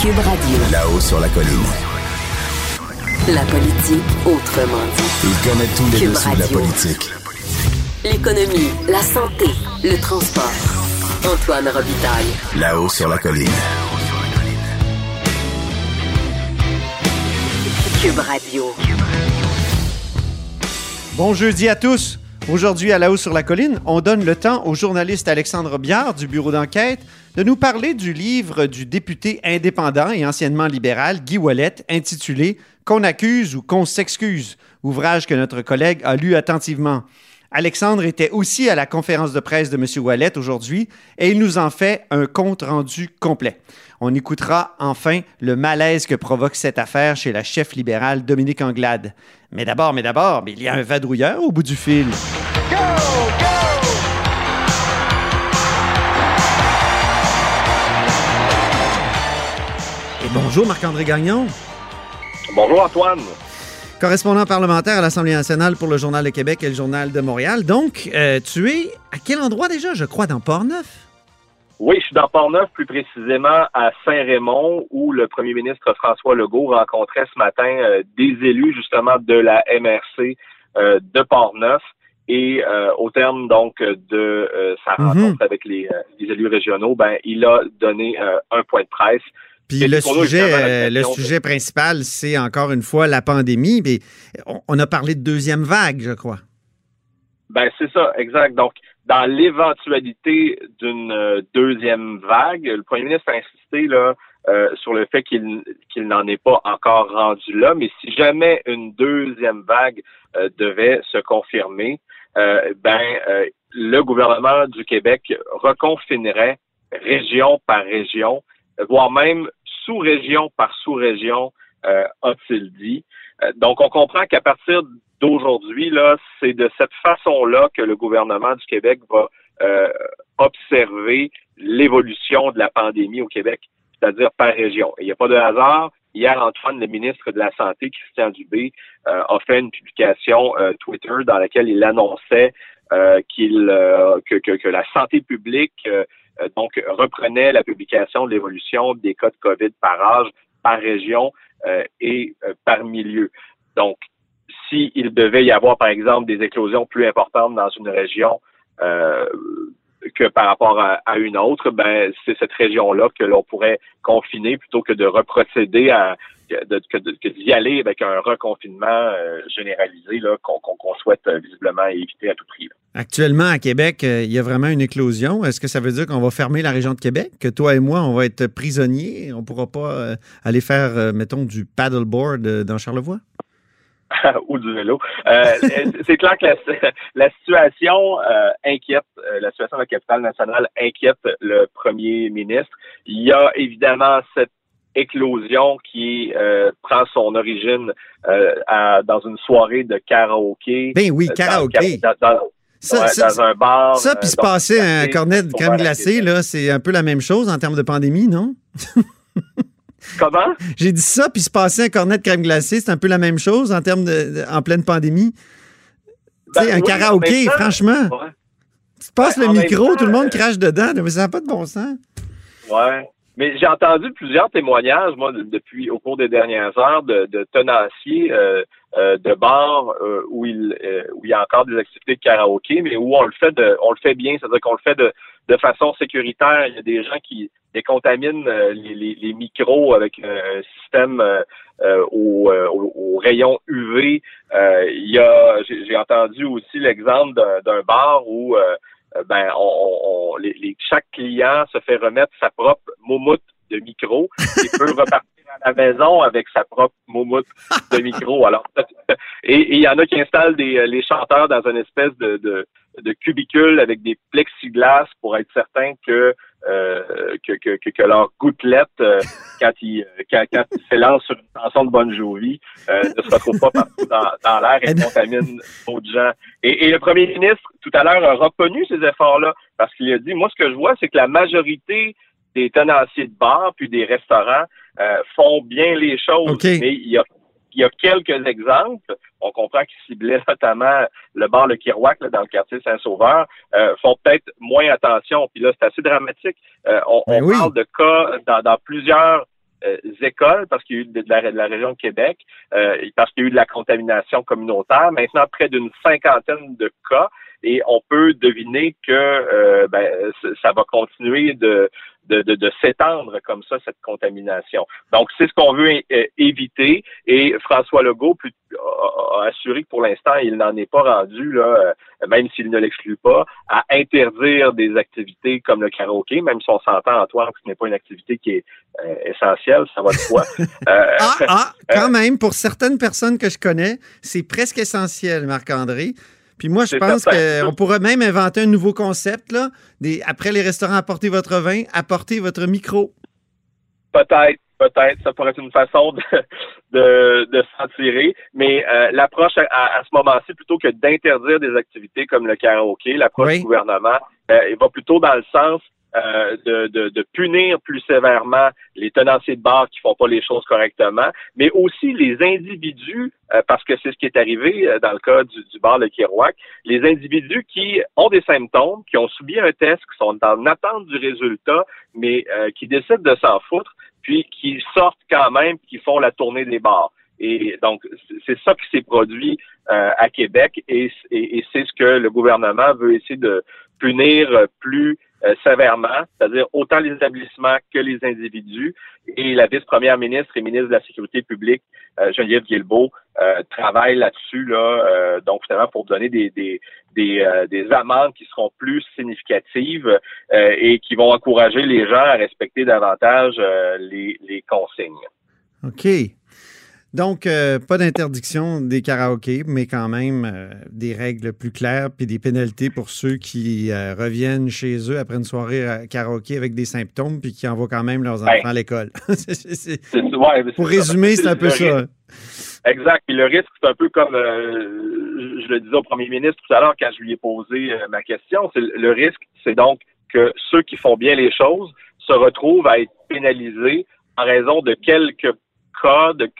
Cube Radio. Là-haut sur la colline. La politique autrement dit. Il connaît tous les Cube dessous de la politique. L'économie, la santé, le transport. Antoine Robitaille. Là-haut sur la colline. Cube Radio. Bon jeudi à tous. Aujourd'hui, à la hausse sur la colline, on donne le temps au journaliste Alexandre Biard du bureau d'enquête de nous parler du livre du député indépendant et anciennement libéral Guy Wallet intitulé Qu'on accuse ou qu'on s'excuse, ouvrage que notre collègue a lu attentivement. Alexandre était aussi à la conférence de presse de M. Wallet aujourd'hui et il nous en fait un compte rendu complet. On écoutera enfin le malaise que provoque cette affaire chez la chef libérale Dominique Anglade. Mais d'abord, mais d'abord, il y a un vadrouilleur au bout du fil. Et bonjour Marc-André Gagnon, Bonjour Antoine. correspondant parlementaire à l'Assemblée nationale pour le Journal de Québec et le Journal de Montréal. Donc, euh, tu es à quel endroit déjà? Je crois dans Port-Neuf. Oui, je suis dans Port-Neuf, plus précisément à Saint-Raymond, où le premier ministre François Legault rencontrait ce matin euh, des élus justement de la MRC euh, de Port-Neuf. Et euh, au terme donc de sa Mhm. rencontre avec les, les élus régionaux, ben il a donné un point de presse. Puis le sujet, le sujet principal, c'est encore une fois la pandémie. Mais on, on a parlé de deuxième vague, je crois. Ben c'est ça, exact. Donc, dans l'éventualité d'une euh, deuxième vague, le premier ministre a insisté là euh, sur le fait qu'il n'en est pas encore rendu là, mais si jamais une deuxième vague euh, devait se confirmer, euh, ben le gouvernement du Québec reconfinerait région par région, voire même sous-région par sous-région, euh, a-t-il dit. Euh, donc, on comprend qu'à partir d'aujourd'hui, là, c'est de cette façon-là que le gouvernement du Québec va euh, observer l'évolution de la pandémie au Québec, c'est-à-dire par région. Il n'y a pas de hasard. Hier, Antoine, le ministre de la Santé, Christian Dubé, euh, a fait une publication euh, Twitter dans laquelle il annonçait euh, qu'il euh, que, que, que la santé publique donc reprenait la publication de l'évolution des cas de COVID par âge, par région euh, et euh, par milieu. Donc, s'il devait y avoir, par exemple, des éclosions plus importantes dans une région euh, que par rapport à, une autre, ben c'est cette région-là que l'on pourrait confiner plutôt que de reprocéder à que d'y aller avec un reconfinement euh, généralisé là, qu'on souhaite euh, visiblement éviter à tout prix. Actuellement, à Québec, euh, il y a vraiment une éclosion. Est-ce que ça veut dire qu'on va fermer la région de Québec? Que toi et moi, on va être prisonniers? On ne pourra pas aller faire, mettons, du paddleboard dans Charlevoix? ou du vélo. Euh, c'est clair que la, la situation euh, inquiète, euh, la situation de la capitale nationale inquiète le premier ministre. Il y a évidemment cette éclosion qui euh, prend son origine euh, à- dans une soirée de karaoké. Ben oui, Euh, karaoké. Dans, dans- Ça, ouais, ça, dans un bar. ça, puis se passer un cornet de crème glacée, là, c'est un peu la même chose en termes de pandémie, non? Comment? J'ai dit ça, puis se passer un cornet de crème glacée, c'est un peu la même chose en termes de, en pleine pandémie. Tu sais, Ben un oui, karaoké, temps, franchement, Ouais. tu te passes Ben, le en même micro, temps, tout le monde euh, crache dedans, mais ça n'a pas de bon sens. Ouais. Mais j'ai entendu plusieurs témoignages, moi, de- depuis au cours des dernières heures, de, de tenanciers euh, euh, de bars euh, où il où il y a encore des activités de karaoké, mais où on le fait de on le fait bien, c'est-à-dire qu'on le fait de, de façon sécuritaire. Il y a des gens qui décontaminent euh, les, les, les micros avec euh, un système euh, euh, au, euh, au, au rayon UV. Euh, il y a j'ai entendu aussi l'exemple d'un- bar où ben, on, on- les, les- chaque client se fait remettre sa propre moumoute de micro et peut repartir à la maison avec sa propre moumoute de micro. Alors, et il y en a qui installent des, les chanteurs dans une espèce de, de, de cubicule avec des plexiglas pour être certain que euh, que, que, que, que leur gouttelette, euh, quand ils euh, quand, quand ils s'élancent sur une chanson de Bon Jovi, euh, ne se retrouve pas partout dans, dans l'air et contamine d'autres gens. Et, et le premier ministre, tout à l'heure, a reconnu ces efforts-là parce qu'il a dit, moi, ce que je vois, c'est que la majorité des tenanciers de bars puis des restaurants euh, font bien les choses. Mais il y a il y a quelques exemples. On comprend qu'ils ciblaient notamment le bar Le Kirouac là, dans le quartier Saint-Sauveur. Euh, font peut-être moins attention. Puis là, c'est assez dramatique. Euh, on Ben on oui. parle de cas dans, dans plusieurs écoles, parce qu'il y a eu de la, de la région de Québec, parce qu'il y a eu de la contamination communautaire. Maintenant, près d'une cinquantaine de cas et on peut deviner que euh, ben, ça va continuer de, de, de, s'étendre comme ça, cette contamination. Donc, c'est ce qu'on veut éviter. Et François Legault a assuré que pour l'instant, il n'en est pas rendu, là, euh, même s'il ne l'exclut pas, à interdire des activités comme le karaoké, même si on s'entend, Antoine, que ce n'est pas une activité qui est euh, essentielle, ça va de soi. ah, ah, quand même, pour certaines personnes que je connais, c'est presque essentiel, Marc-André. Puis moi, je pense qu'on pourrait même inventer un nouveau concept. Là, des, après les restaurants, apportez votre vin, apportez votre micro. Peut-être, peut-être. Ça pourrait être une façon de, de, de s'en tirer. Mais euh, l'approche à, ce moment-ci, plutôt que d'interdire des activités comme le karaoké, l'approche du gouvernement, euh, va plutôt dans le sens euh, de, de, de, punir plus sévèrement les tenanciers de bar qui font pas les choses correctement, mais aussi les individus, euh, parce que c'est ce qui est arrivé euh, dans le cas du, du bar de Kerouac, les individus qui ont des symptômes, qui ont subi un test, qui sont en attente du résultat, mais qui décident de s'en foutre, puis qui sortent quand même, qui font la tournée des bars. Et donc, c'est ça qui s'est produit à Québec et, et c'est ce que le gouvernement veut essayer de punir plus euh, sévèrement, c'est-à-dire autant les établissements que les individus. Et la vice-première ministre et ministre de la Sécurité publique, euh, Geneviève Guilbeault, euh, travaille là-dessus, là, donc finalement pour donner des, des, des, des amendes qui seront plus significatives et qui vont encourager les gens à respecter davantage les, les consignes. OK. Donc, euh, pas d'interdiction des karaokés, mais quand même euh, des règles plus claires puis des pénalités pour ceux qui euh, reviennent chez eux après une soirée à karaoké avec des symptômes puis qui envoient quand même leurs enfants à l'école. pour résumer, c'est un peu ça. Exact. Puis le risque, c'est un peu comme je le disais au premier ministre tout à l'heure quand je lui ai posé ma question. Le risque, c'est donc que ceux qui font bien les choses se retrouvent à être pénalisés en raison de quelques cas de,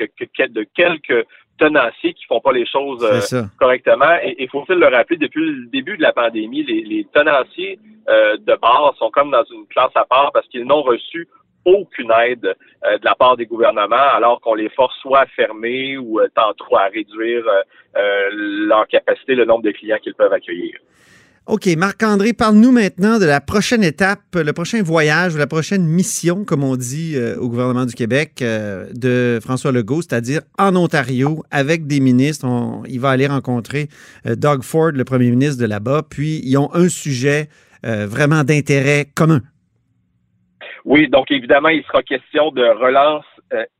de quelques tenanciers qui font pas les choses euh, correctement. Et il faut-il le rappeler, depuis le début de la pandémie, les, tenanciers euh, de base sont comme dans une classe à part parce qu'ils n'ont reçu aucune aide euh, de la part des gouvernements, alors qu'on les force soit à fermer ou tantôt à réduire leur capacité, le nombre de clients qu'ils peuvent accueillir. OK, Marc-André, parle-nous maintenant de la prochaine étape, le prochain voyage, la prochaine mission, comme on dit euh, au gouvernement du Québec, euh, de François Legault, c'est-à-dire en Ontario, avec des ministres. il va aller rencontrer euh, Doug Ford, le premier ministre de là-bas, puis ils ont un sujet vraiment d'intérêt commun. Oui, donc évidemment, il sera question de relance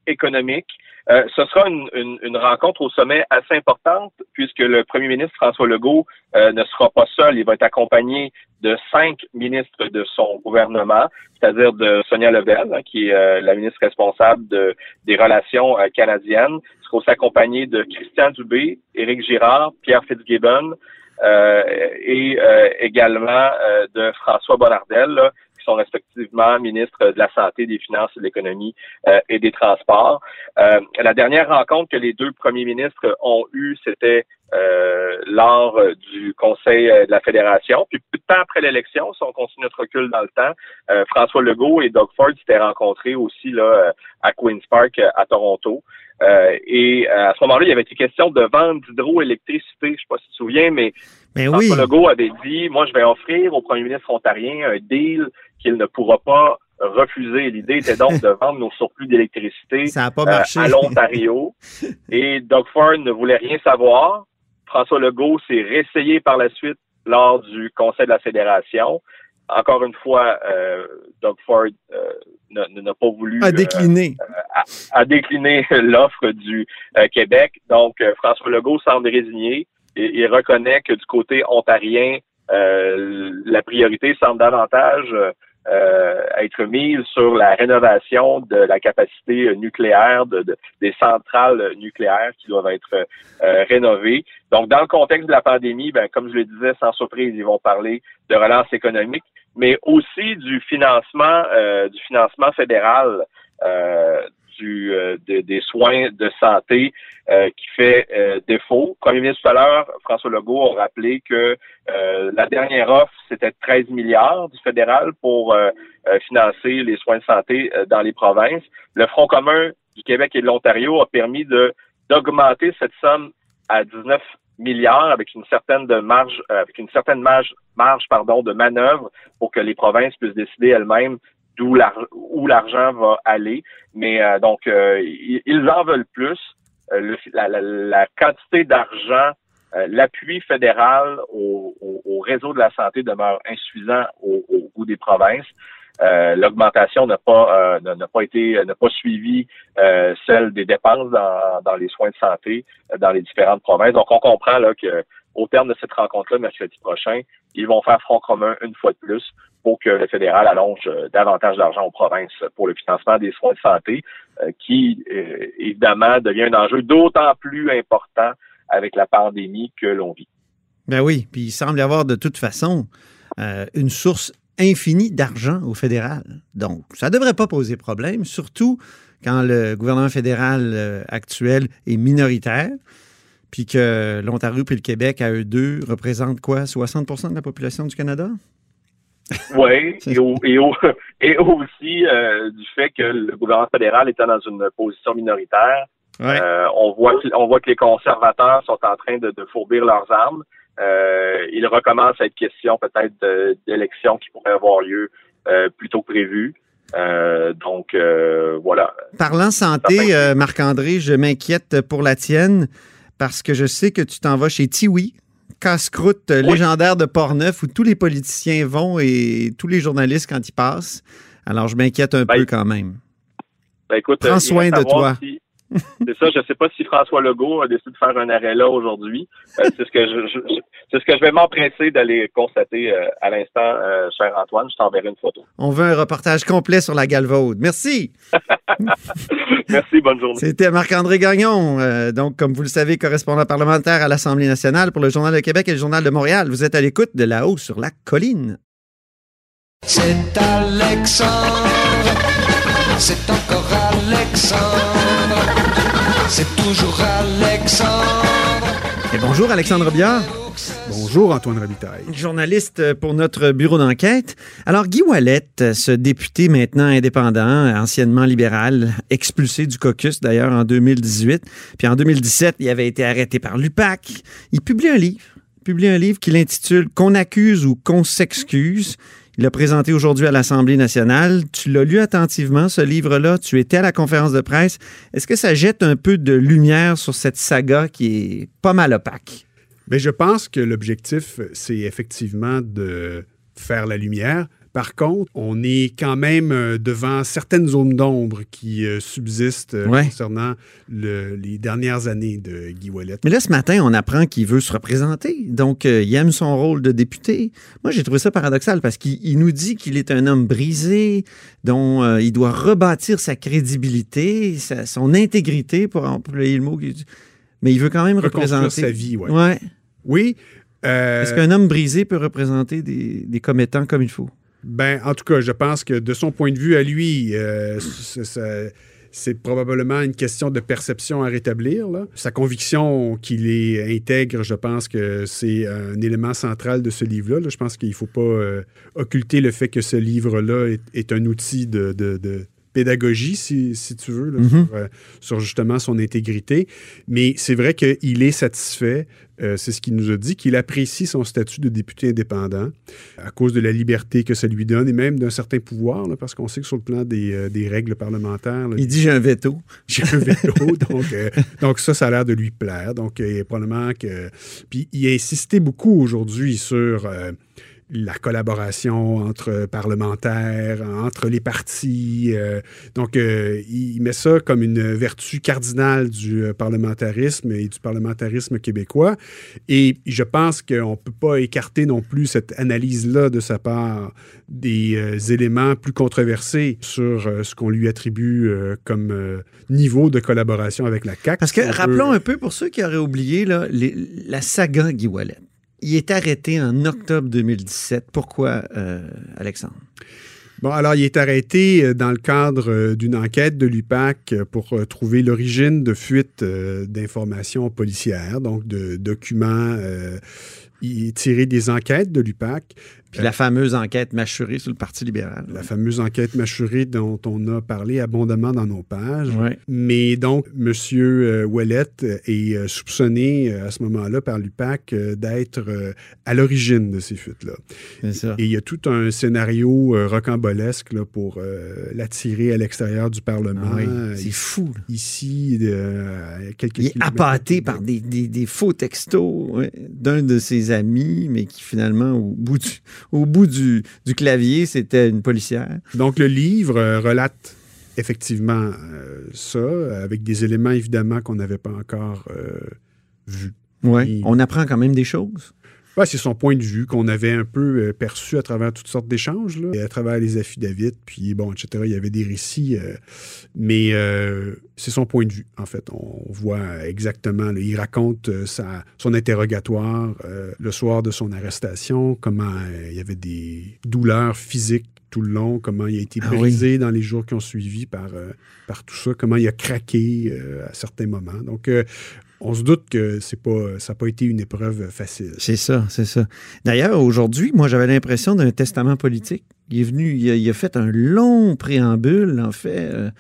économique. Euh, ce sera une, rencontre au sommet assez importante puisque le premier ministre François Legault euh, ne sera pas seul. Il va être accompagné de cinq ministres de son gouvernement, c'est-à-dire de Sonia Lebel, hein, qui est euh, la ministre responsable des relations canadiennes. Il sera aussi accompagné de Christian Dubé, Éric Girard, Pierre Fitzgibbon et également de François Bonnardel, qui sont respectivement ministres de la Santé, des Finances, de l'Économie euh, et des Transports. Euh, la dernière rencontre que les deux premiers ministres ont eue, c'était euh, lors du Conseil de la Fédération. Puis peu de temps après l'élection, si on continue notre recul dans le temps, François Legault et Doug Ford s'étaient rencontrés aussi là à Queen's Park à Toronto. et à ce moment-là, il y avait été question de vendre d'hydroélectricité. Je ne sais pas si tu te souviens, mais, mais François Legault avait dit, moi, je vais offrir au premier ministre ontarien un deal qu'il ne pourra pas refuser. L'idée était donc de vendre nos surplus d'électricité euh, à l'Ontario. Et Doug Ford ne voulait rien savoir. François Legault s'est réessayé par la suite lors du Conseil de la Fédération. Encore une fois, euh, Doug Ford euh, n'a pas voulu a décliné, a, décliné l'offre du Québec. Donc, François Legault semble résigné. Et, il reconnaît que du côté ontarien, la priorité semble davantage euh, être mise sur la rénovation de la capacité nucléaire de, des centrales nucléaires qui doivent être euh, rénovées. Donc, dans le contexte de la pandémie, ben, comme je le disais, sans surprise, ils vont parler de relance économique, mais aussi du financement, euh, du financement fédéral du, euh, des soins de santé qui fait défaut. Le premier ministre tout à l'heure, François Legault, a rappelé que la dernière offre, c'était 13 milliards du fédéral pour financer les soins de santé dans les provinces. Le Front commun du Québec et de l'Ontario a permis de d'augmenter cette somme à 19 milliards avec une certaine de marge, euh, avec une certaine marge pardon, de manœuvre pour que les provinces puissent décider elles-mêmes d'où où l'argent va aller. Mais euh, donc, euh, ils en veulent plus. la, quantité d'argent, l'appui fédéral au, réseau de la santé demeure insuffisant au, au goût des provinces. Euh, l'augmentation n'a pas euh, n'a pas été n'a pas suivi euh, celle des dépenses dans, dans les soins de santé dans les différentes provinces. Donc on comprend là que au terme de cette rencontre-là, mercredi prochain, ils vont faire front commun une fois de plus pour que le fédéral allonge davantage d'argent aux provinces pour le financement des soins de santé, qui évidemment devient un enjeu d'autant plus important avec la pandémie que l'on vit. Ben oui, puis il semble y avoir de toute façon une source infini d'argent au fédéral. Donc, ça ne devrait pas poser problème, surtout quand le gouvernement fédéral euh, actuel est minoritaire, puis que l'Ontario et le Québec, à eux deux, représentent quoi, 60% de la population du Canada? Oui, et, et, aussi euh, du fait que le gouvernement fédéral était dans une position minoritaire. Euh, on, voit, on voit que les conservateurs sont en train de, de fourbir leurs armes. Euh, il recommence à être question peut-être d'élections qui pourraient avoir lieu euh, plus tôt que prévu. Euh, donc voilà. Parlant santé, Marc-André, je m'inquiète pour la tienne parce que je sais que tu t'en vas chez Tiwi, casse-croûte légendaire de Portneuf où tous les politiciens vont et tous les journalistes quand ils passent. Alors je m'inquiète un ben, peu quand même. Ben, écoute, Prends soin de toi. C'est ça. Je ne sais pas si François Legault a décidé de faire un arrêt là aujourd'hui. Euh, c'est ce que je, c'est ce que je vais m'empresser d'aller constater euh, à l'instant, euh, cher Antoine. Je t'enverrai une photo. On veut un reportage complet sur la Galvaude. Merci. Merci. Bonne journée. C'était Marc-André Gagnon, donc comme vous le savez, correspondant parlementaire à l'Assemblée nationale pour le Journal de Québec et le Journal de Montréal. Vous êtes à l'écoute de là-haut sur la colline. C'est Alexandre. C'est encore Alexandre. C'est toujours Alexandre. Et bonjour Alexandre Biard. Bonjour Antoine Rabitaille. Journaliste pour notre bureau d'enquête. Alors Guy Wallet, ce député maintenant indépendant, anciennement libéral, expulsé du caucus d'ailleurs en 2018, puis en 2017, il avait été arrêté par l'UPAC. Il publie un livre, publie un livre qu'il intitule Qu'on accuse ou qu'on s'excuse. Il l'a présenté aujourd'hui à l'Assemblée nationale. Tu l'as lu attentivement, ce livre-là. Tu étais à la conférence de presse. Est-ce que ça jette un peu de lumière sur cette saga qui est pas mal opaque? Mais je pense que l'objectif, c'est effectivement de faire la lumière, par contre, on est quand même euh, devant certaines zones d'ombre qui euh, subsistent euh, concernant les dernières années de Guy Wallet. Mais là, ce matin, on apprend qu'il veut se représenter. Donc, il aime son rôle de député. Moi, j'ai trouvé ça paradoxal parce qu'il nous dit qu'il est un homme brisé, dont il doit rebâtir sa crédibilité, son intégrité, pour employer le mot. Mais il veut quand même représenter. sa vie, ouais. ouais. Oui. Est-ce qu'un homme brisé peut représenter des, des commettants comme il faut? Ben, en tout cas, je pense que de son point de vue à lui, euh, c'est probablement une question de perception à rétablir. Sa conviction qu'il est intègre, je pense que c'est un élément central de ce livre-là. Je pense qu'il ne faut pas euh, occulter le fait que ce livre-là est, un outil de, pédagogie, si, tu veux, mm-hmm. euh, sur, justement son intégrité. Mais c'est vrai qu'il est satisfait, euh, c'est ce qu'il nous a dit, qu'il apprécie son statut de député indépendant à cause de la liberté que ça lui donne et même d'un certain pouvoir, parce qu'on sait que sur le plan des, euh, règles parlementaires... il dit j'ai un veto. J'ai un veto, donc, donc ça, ça a l'air de lui plaire. Donc, probablement que... Puis il a insisté beaucoup aujourd'hui sur la collaboration entre parlementaires, entre les partis. Euh, donc, euh, il met ça comme une vertu cardinale du euh, parlementarisme et du parlementarisme québécois. Et je pense qu'on ne peut pas écarter non plus cette analyse-là de sa part des éléments plus controversés sur ce qu'on lui attribue comme niveau de collaboration avec la CAQ. Parce que, rappelons un peu, pour ceux qui auraient oublié, là, la saga Guy Wallet. Il est arrêté en octobre 2017. Pourquoi, euh, Alexandre? Bon, alors, il est arrêté euh, dans le cadre euh, d'une enquête de l'UPAC pour trouver l'origine de fuites d'informations policières, donc de documents tirés des enquêtes de l'UPAC. Puis la fameuse enquête mâchurée sur le Parti libéral. La fameuse enquête mâchurée dont on a parlé abondamment dans nos pages. Mais donc, M. Ouellette est euh, soupçonné euh, à ce moment-là par l'UPAC euh, d'être euh, à l'origine de ces fuites-là. Et il y a tout un scénario euh, rocambolesque là, pour euh, l'attirer à l'extérieur du Parlement. Ah oui, Euh, c'est fou. là. Ici, euh, quelques Il est appâté de- par des, des- des faux textos ouais, d'un de ses amis, mais qui finalement, au bout du, au bout du, du clavier, c'était une policière. Donc, le livre euh, relate effectivement euh, ça, avec des éléments évidemment qu'on n'avait pas encore euh, vus. Oui. On apprend quand même des choses. Ouais, c'est son point de vue qu'on avait un peu euh, perçu à travers toutes sortes d'échanges, là, et à travers les affidavits, puis bon, etc. Il y avait des récits, euh, mais euh, c'est son point de vue, en fait. On voit exactement, là, il raconte sa, son interrogatoire le soir de son arrestation, comment il y avait des douleurs physiques tout le long, comment il a été Ah oui. brisé dans les jours qui ont suivi par, euh, par tout ça, comment il a craqué euh, à certains moments. Donc, euh, on se doute que c'est pas, ça n'a pas été une épreuve facile. C'est ça, c'est ça. D'ailleurs, aujourd'hui, moi, j'avais l'impression d'un testament politique. Il est venu, il a, a fait un long préambule, en fait. euh,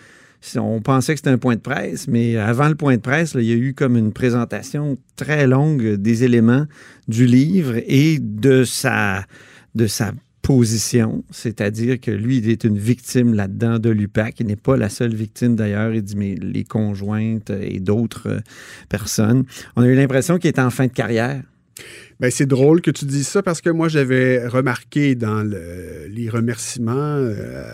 on pensait que c'était un point de presse, mais avant le point de presse, il y a eu comme une présentation très longue des éléments du livre et de sa, de sa position, c'est-à-dire que lui, il est une victime là-dedans de l'UPAC. Il n'est pas la seule victime d'ailleurs. Il dit, mais les conjointes et d'autres euh, personnes. On a eu l'impression qu'il était en fin de carrière. Ben, c'est drôle que tu dises ça parce que moi, j'avais remarqué dans le- les remerciements euh,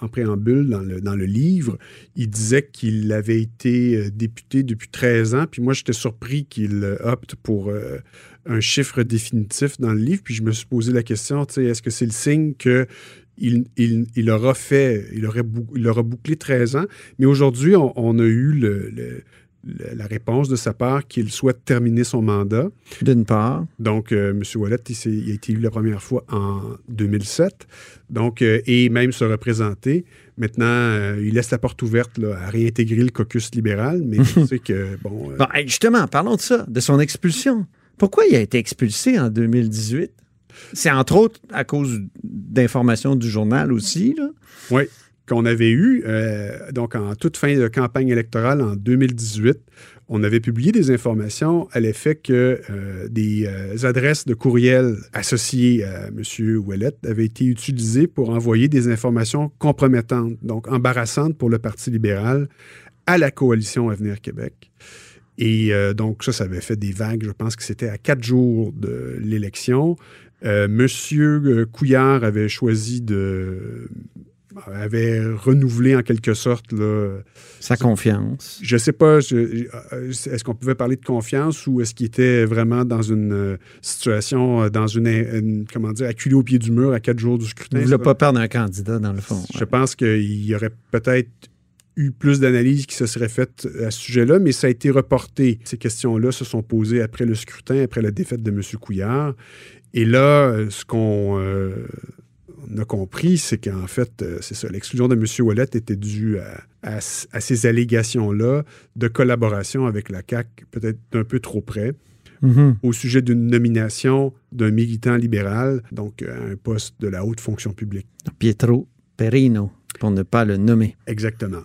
en, préambule dans le, livre, il disait qu'il avait été euh, député depuis 13 ans. Puis moi, j'étais surpris qu'il euh, opte pour un chiffre définitif dans le livre. Puis je me suis posé la question, est-ce que c'est le signe que il, aura fait, il, aurait bou- il aura bouclé 13 ans? Mais aujourd'hui, on, a eu le- la réponse de sa part qu'il souhaite terminer son mandat. D'une part. Donc, euh, M. Wallet, il, a été élu la première fois en 2007. Donc, euh, et même se représenter. Maintenant, euh, il laisse la porte ouverte là, à réintégrer le caucus libéral, mais on sait que, bon, Bon, justement, parlons de ça, de son expulsion. Pourquoi il a été expulsé en 2018? C'est entre autres à cause d'informations du journal aussi. Là. oui, qu'on avait eu, euh, donc en toute fin de campagne électorale en 2018, on avait publié des informations à l'effet que euh, des euh, adresses de courriel associées à M. Ouellet avaient été utilisées pour envoyer des informations compromettantes, donc embarrassantes pour le Parti libéral à la coalition Avenir Québec. Et donc, ça, ça avait fait des vagues. Je pense que c'était à quatre jours de l'élection. Euh, Monsieur Couillard avait choisi de. Avait renouvelé en quelque sorte là, Sa confiance. je sais pas, euh, est-ce qu'on pouvait parler de confiance ou est-ce qu'il était vraiment dans une euh, situation, euh, dans une, une- comment dire, acculé au pied du mur à quatre jours du Il scrutin? ne voulait ça? pas perdre un candidat, dans le fond. Je pense qu'il y aurait peut-être eu plus d'analyses qui se seraient faites à ce sujet-là, mais ça a été reporté. Ces questions-là se sont posées après le scrutin, après la défaite de M. Couillard. Et là, ce qu'on euh, on a compris, c'est qu'en fait, euh, c'est ça, l'exclusion de M. Wallet était due à, à s- à ces allégations-là de collaboration avec la CAQ, peut-être d'un peu trop près, Mhm. au sujet d'une nomination d'un militant libéral, donc à un poste de la haute fonction publique. Pietro Perino, pour ne pas le nommer. Exactement.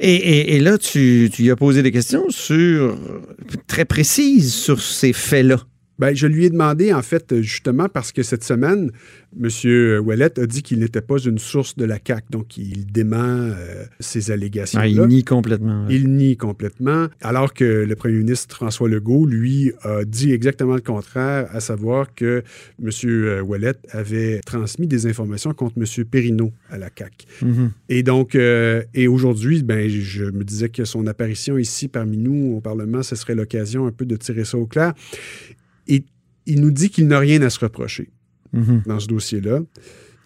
Et, et- et là, tu, as posé des questions sur, très précises sur ces faits-là. Ben, je lui ai demandé, en fait, justement, parce que cette semaine, M. Ouellet a dit qu'il n'était pas une source de la CAQ, donc il dément euh, ces allégations-là. Ah, il nie complètement. Il nie complètement, alors que le premier ministre François Legault, lui, a dit exactement le contraire, à savoir que M. Ouellet avait transmis des informations contre M. Perrineau à la CAQ. Mhm. Et donc, euh, et aujourd'hui, ben, je me disais que son apparition ici parmi nous au Parlement, ce serait l'occasion un peu de tirer ça au clair. Et il nous dit qu'il n'a rien à se reprocher Mhm. dans ce dossier-là.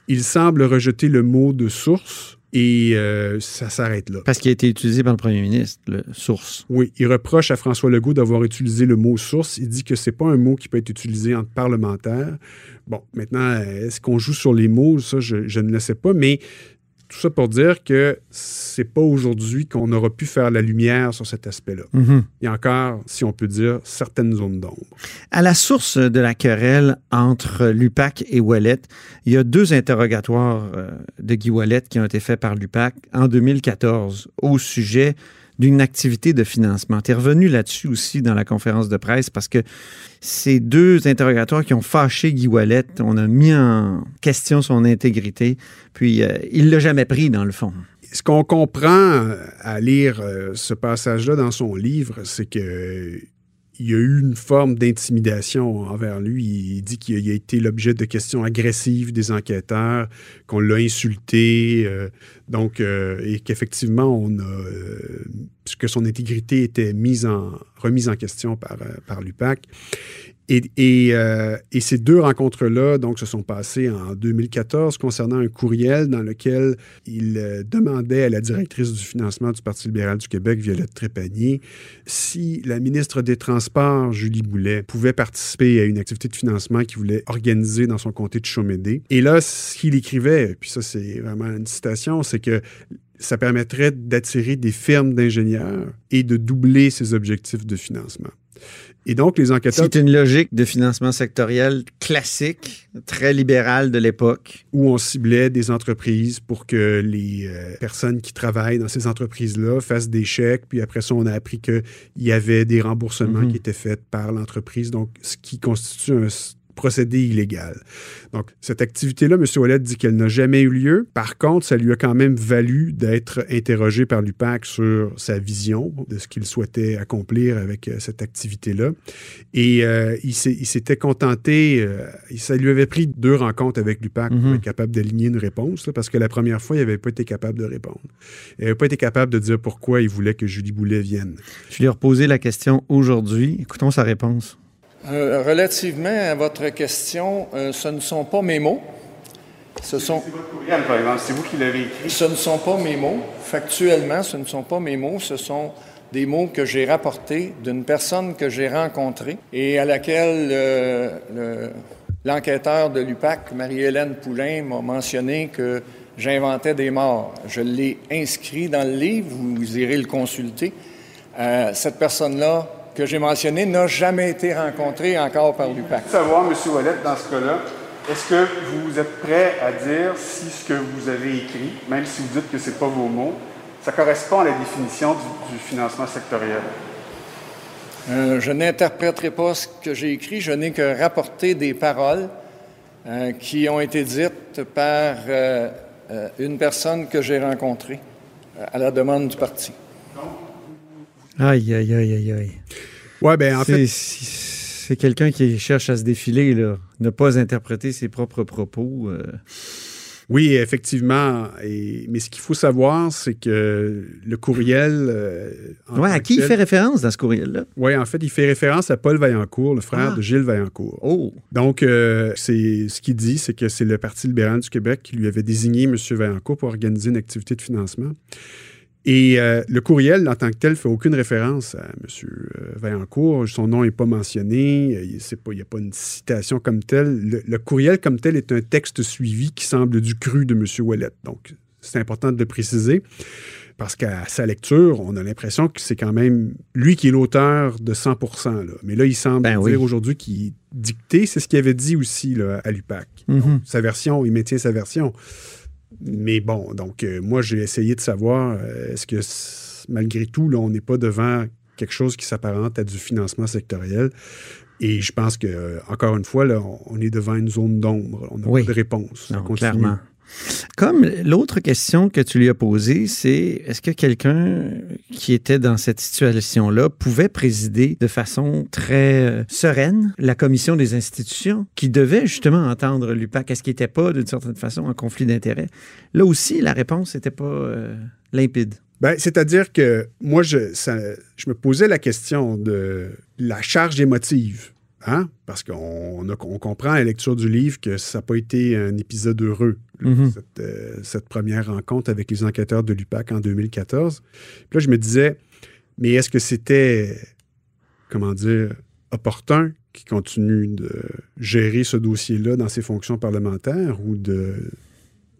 Il semble rejeter le mot de source Et euh, ça s'arrête là. Parce qu'il a été utilisé par le premier ministre, le source. Oui, il reproche à François Legault d'avoir utilisé le mot source. Il dit que c'est pas un mot qui peut être utilisé entre parlementaires. Bon, maintenant, est-ce qu'on joue sur les mots? Ça, je, je ne le sais pas, mais tout ça pour dire que c'est pas aujourd'hui qu'on aura pu faire la lumière sur cet aspect-là. Mhm. Il y a encore, si on peut dire, certaines zones d'ombre. À la source de la querelle entre l'UPAC et Wallet, il y a deux interrogatoires euh, de Guy Wallet qui ont été faits par l'UPAC en 2014 au sujet d'une activité de financement. Tu es revenu là-dessus aussi dans la conférence de presse parce que ces deux interrogatoires qui ont fâché Guy Wallet, on a mis en question son intégrité, puis euh, il l'a jamais pris dans le fond. Ce qu'on comprend à lire euh, ce passage-là dans son livre, c'est que il y a eu une forme d'intimidation envers lui. Il dit qu'il a été l'objet de questions agressives des enquêteurs, qu'on l'a insulté, euh, donc euh, et qu'effectivement on a euh, que son intégrité était mise en remise en question par par l'UPAC. Euh, et, ces deux rencontres-là, donc, se sont passées en 2014 concernant un courriel dans lequel il euh, demandait à la directrice du financement du Parti libéral du Québec, Violette Trépanier, si la ministre des Transports, Julie Boulet, pouvait participer à une activité de financement qu'il voulait organiser dans son comté de Chaumédé. Et là, ce qu'il écrivait, puis ça, c'est vraiment une citation, c'est que ça permettrait d'attirer des firmes d'ingénieurs et de doubler ses objectifs de financement. Et donc, les enquêteurs. C'est une logique de financement sectoriel classique, très libérale de l'époque. Où on ciblait des entreprises pour que les euh, personnes qui travaillent dans ces entreprises-là fassent des chèques. Puis après ça, on a appris qu'il y avait des remboursements Mhm. qui étaient faits par l'entreprise. Donc, ce qui constitue un procédé illégal. Donc, cette activité-là, M. Ouellet dit qu'elle n'a jamais eu lieu. Par contre, ça lui a quand même valu d'être interrogé par l'UPAC sur sa vision de ce qu'il souhaitait accomplir avec euh, cette activité-là. Et euh, il s'était contenté, euh, ça lui avait pris deux rencontres avec l'UPAC pour Mhm. être capable d'aligner une réponse, là, parce que la première fois, il n'avait pas été capable de répondre. Il n'avait pas été capable de dire pourquoi il voulait que Julie Boulet vienne. Je lui ai reposé la question aujourd'hui. Écoutons sa réponse. Euh, relativement à votre question, euh, ce ne sont pas mes mots. Ce sont, votre courriel, par exemple. C'est vous qui l'avez écrit. ce ne sont pas mes mots. Factuellement, ce ne sont pas mes mots. Ce sont des mots que j'ai rapportés d'une personne que j'ai rencontrée et à laquelle euh, le- l'enquêteur de l'UPAC, Marie-Hélène Poulain, m'a mentionné que j'inventais des morts. Je l'ai inscrit dans le livre, vous irez le consulter. Cette personne-là que j'ai mentionnée n'a jamais été rencontrée encore par l'UPAC. savoir, M. Wallet, dans ce cas-là, est-ce que vous êtes prêt à dire si ce que vous avez écrit, même si vous dites que ce n'est pas vos mots, ça correspond à la définition du, du financement sectoriel? Euh, je n'interpréterai pas ce que j'ai écrit, je n'ai que rapporté des paroles euh, qui ont été dites par euh, une personne que j'ai rencontrée à la demande du parti. Aïe, aïe, aïe, aïe, aïe. Ouais, ben en fait, C'est- quelqu'un qui cherche à se défiler, là. Ne pas interpréter ses propres propos. euh. Oui, effectivement. Et, mais ce qu'il faut savoir, c'est que le courriel. euh, tant à qui il fait référence dans ce courriel-là? Oui, en fait, il fait référence à Paul Vaillancourt, le frère Ah. de Gilles Vaillancourt. Oh! Donc, euh, c'est ce qu'il dit, c'est que c'est le Parti libéral du Québec qui lui avait désigné M. Vaillancourt pour organiser une activité de financement. Et euh, le courriel, en tant que tel, ne fait aucune référence à M. Vaillancourt. Son nom n'est pas mentionné. Il n'y a pas une citation comme telle. Le, le courriel comme tel est un texte suivi qui semble du cru de M. Ouellet. Donc, c'est important de le préciser. Parce qu'à sa lecture, on a l'impression que c'est quand même lui qui est l'auteur de 100 là. Mais là, il semble Ben dire oui. aujourd'hui qu'il dicté. C'est ce qu'il avait dit aussi là, à l'UPAC. Mhm. Sa version, il maintient sa version. Mais bon, donc euh, moi, j'ai essayé de savoir, euh, est-ce que malgré tout, là, on n'est pas devant quelque chose qui s'apparente à du financement sectoriel? Et je pense que, encore une fois, là, on, on est devant une zone d'ombre. On n'a Oui. pas de réponse. Non, clairement. Comme l'autre question que tu lui as posée, c'est est-ce que quelqu'un qui était dans cette situation-là pouvait présider de façon très euh, sereine la commission des institutions qui devait justement entendre l'UPAC? Est-ce qu'il n'était pas, d'une certaine façon, en conflit d'intérêts? Là aussi, la réponse n'était pas euh, limpide. Ben, C'est-à-dire que moi, je, me posais la question de la charge émotive Hein? Parce qu'on on comprend à la lecture du livre que ça n'a pas été un épisode heureux, Mhm. cette, euh, cette première rencontre avec les enquêteurs de l'UPAC en 2014. Puis là, je me disais, mais est-ce que c'était, comment dire, opportun qu'il continue de gérer ce dossier-là dans ses fonctions parlementaires ou de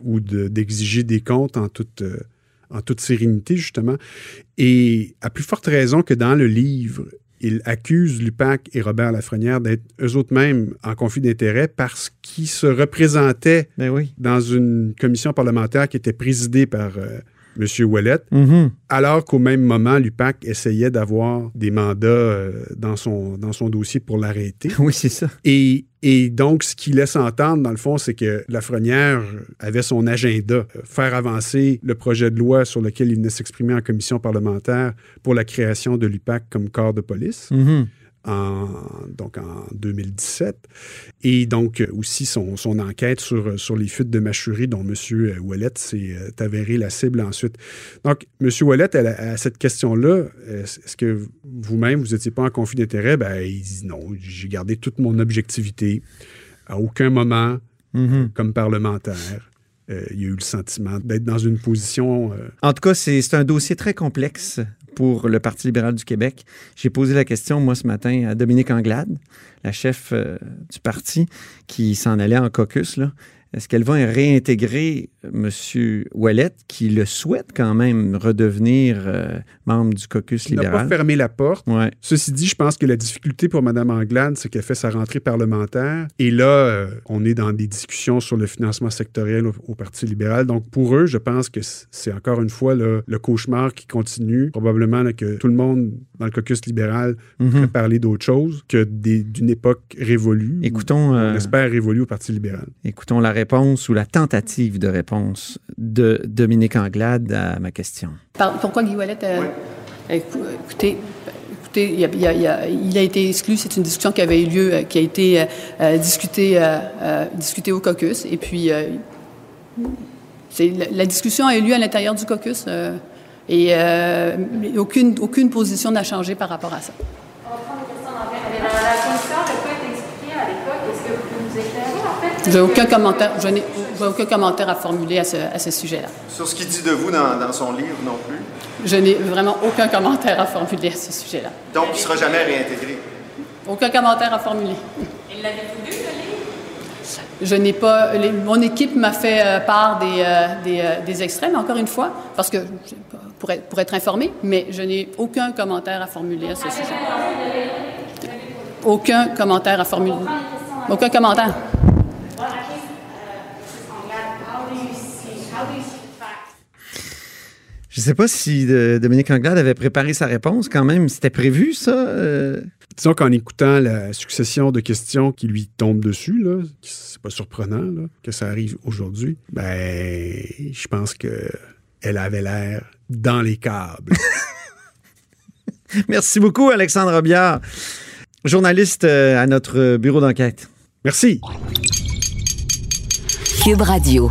ou de- d'exiger des comptes en toute, euh, en toute sérénité, justement? Et à plus forte raison que dans le livre, il accuse Lupac et Robert Lafrenière d'être eux autres mêmes en conflit d'intérêts parce qu'ils se représentaient Ben oui. dans une commission parlementaire qui était présidée par euh, M. Ouellet, Mhm. alors qu'au même moment, l'UPAC essayait d'avoir des mandats euh, dans, son, dans son dossier pour l'arrêter. Oui, c'est ça. Et, et donc, ce qu'il laisse entendre, dans le fond, c'est que Lafrenière avait son agenda, euh, faire avancer le projet de loi sur lequel il venait s'exprimer en commission parlementaire pour la création de l'UPAC comme corps de police. Mhm. En, donc en 2017. Et donc euh, aussi son, son enquête sur, sur les fuites de Machurie dont M. Ouellet s'est euh, avéré la cible ensuite. Donc, M. Ouellet, à, cette question-là, est-ce que vous-même, vous n'étiez pas en conflit d'intérêt? Ben, il dit non, j'ai gardé toute mon objectivité. À aucun moment, Mhm. comme parlementaire, euh, il y a eu le sentiment d'être dans une position... euh, En tout cas, c'est un dossier très complexe pour le Parti libéral du Québec. J'ai posé la question, moi, ce matin, à Dominique Anglade, la chef euh, du parti, qui s'en allait en caucus. là. Est-ce qu'elle va réintégrer M. Ouellet, qui le souhaite quand même redevenir euh, membre du caucus il n'a pas libéral? fermé la porte. Ouais. Ceci dit, je pense que la difficulté pour Mme Anglade, c'est qu'elle fait sa rentrée parlementaire. Et là, euh, on est dans des discussions sur le financement sectoriel au, au Parti libéral. Donc, pour eux, je pense que c'est encore une fois là, le cauchemar qui continue. Probablement là, que tout le monde dans le caucus libéral peut parler d'autre chose que d'une époque révolue. Écoutons, euh, On espère révolue au Parti libéral. écoutons la réponse ou la tentative de réponse de Dominique Anglade à ma question. Pourquoi Guy euh, écou- Écoutez, il, a, a- a- a été exclu. C'est une discussion qui avait eu lieu, euh, qui a été euh, euh, discutée, discutée au caucus. Et puis, la, la discussion a eu lieu à l'intérieur du caucus. et aucune, aucune position n'a changé par rapport à ça. Je n'ai aucun commentaire, je n'ai j'ai aucun commentaire à formuler à ce, à ce sujet-là. Sur ce qu'il dit de vous dans, dans son livre non plus? Je n'ai vraiment aucun commentaire à formuler à ce sujet-là. Donc, il ne sera jamais réintégré? Aucun commentaire à formuler. Il l'avait voulu, le livre? Je n'ai pas. les- mon équipe m'a fait euh, part des, euh, des, euh, des extraits, mais encore une fois, parce que pour être, pour être informé, mais je n'ai aucun commentaire à formuler à ce sujet. Aucun commentaire à formuler. Aucun commentaire. Je ne sais pas si euh, Dominique Anglade avait préparé sa réponse quand même. C'était prévu, ça? euh? Disons qu'en écoutant la succession de questions qui lui tombent dessus, là, c'est pas surprenant là, que ça arrive aujourd'hui, ben, je pense que elle avait l'air dans les câbles. Merci beaucoup, Alexandre Robillard, journaliste euh, à notre bureau d'enquête. Merci. Cube Radio.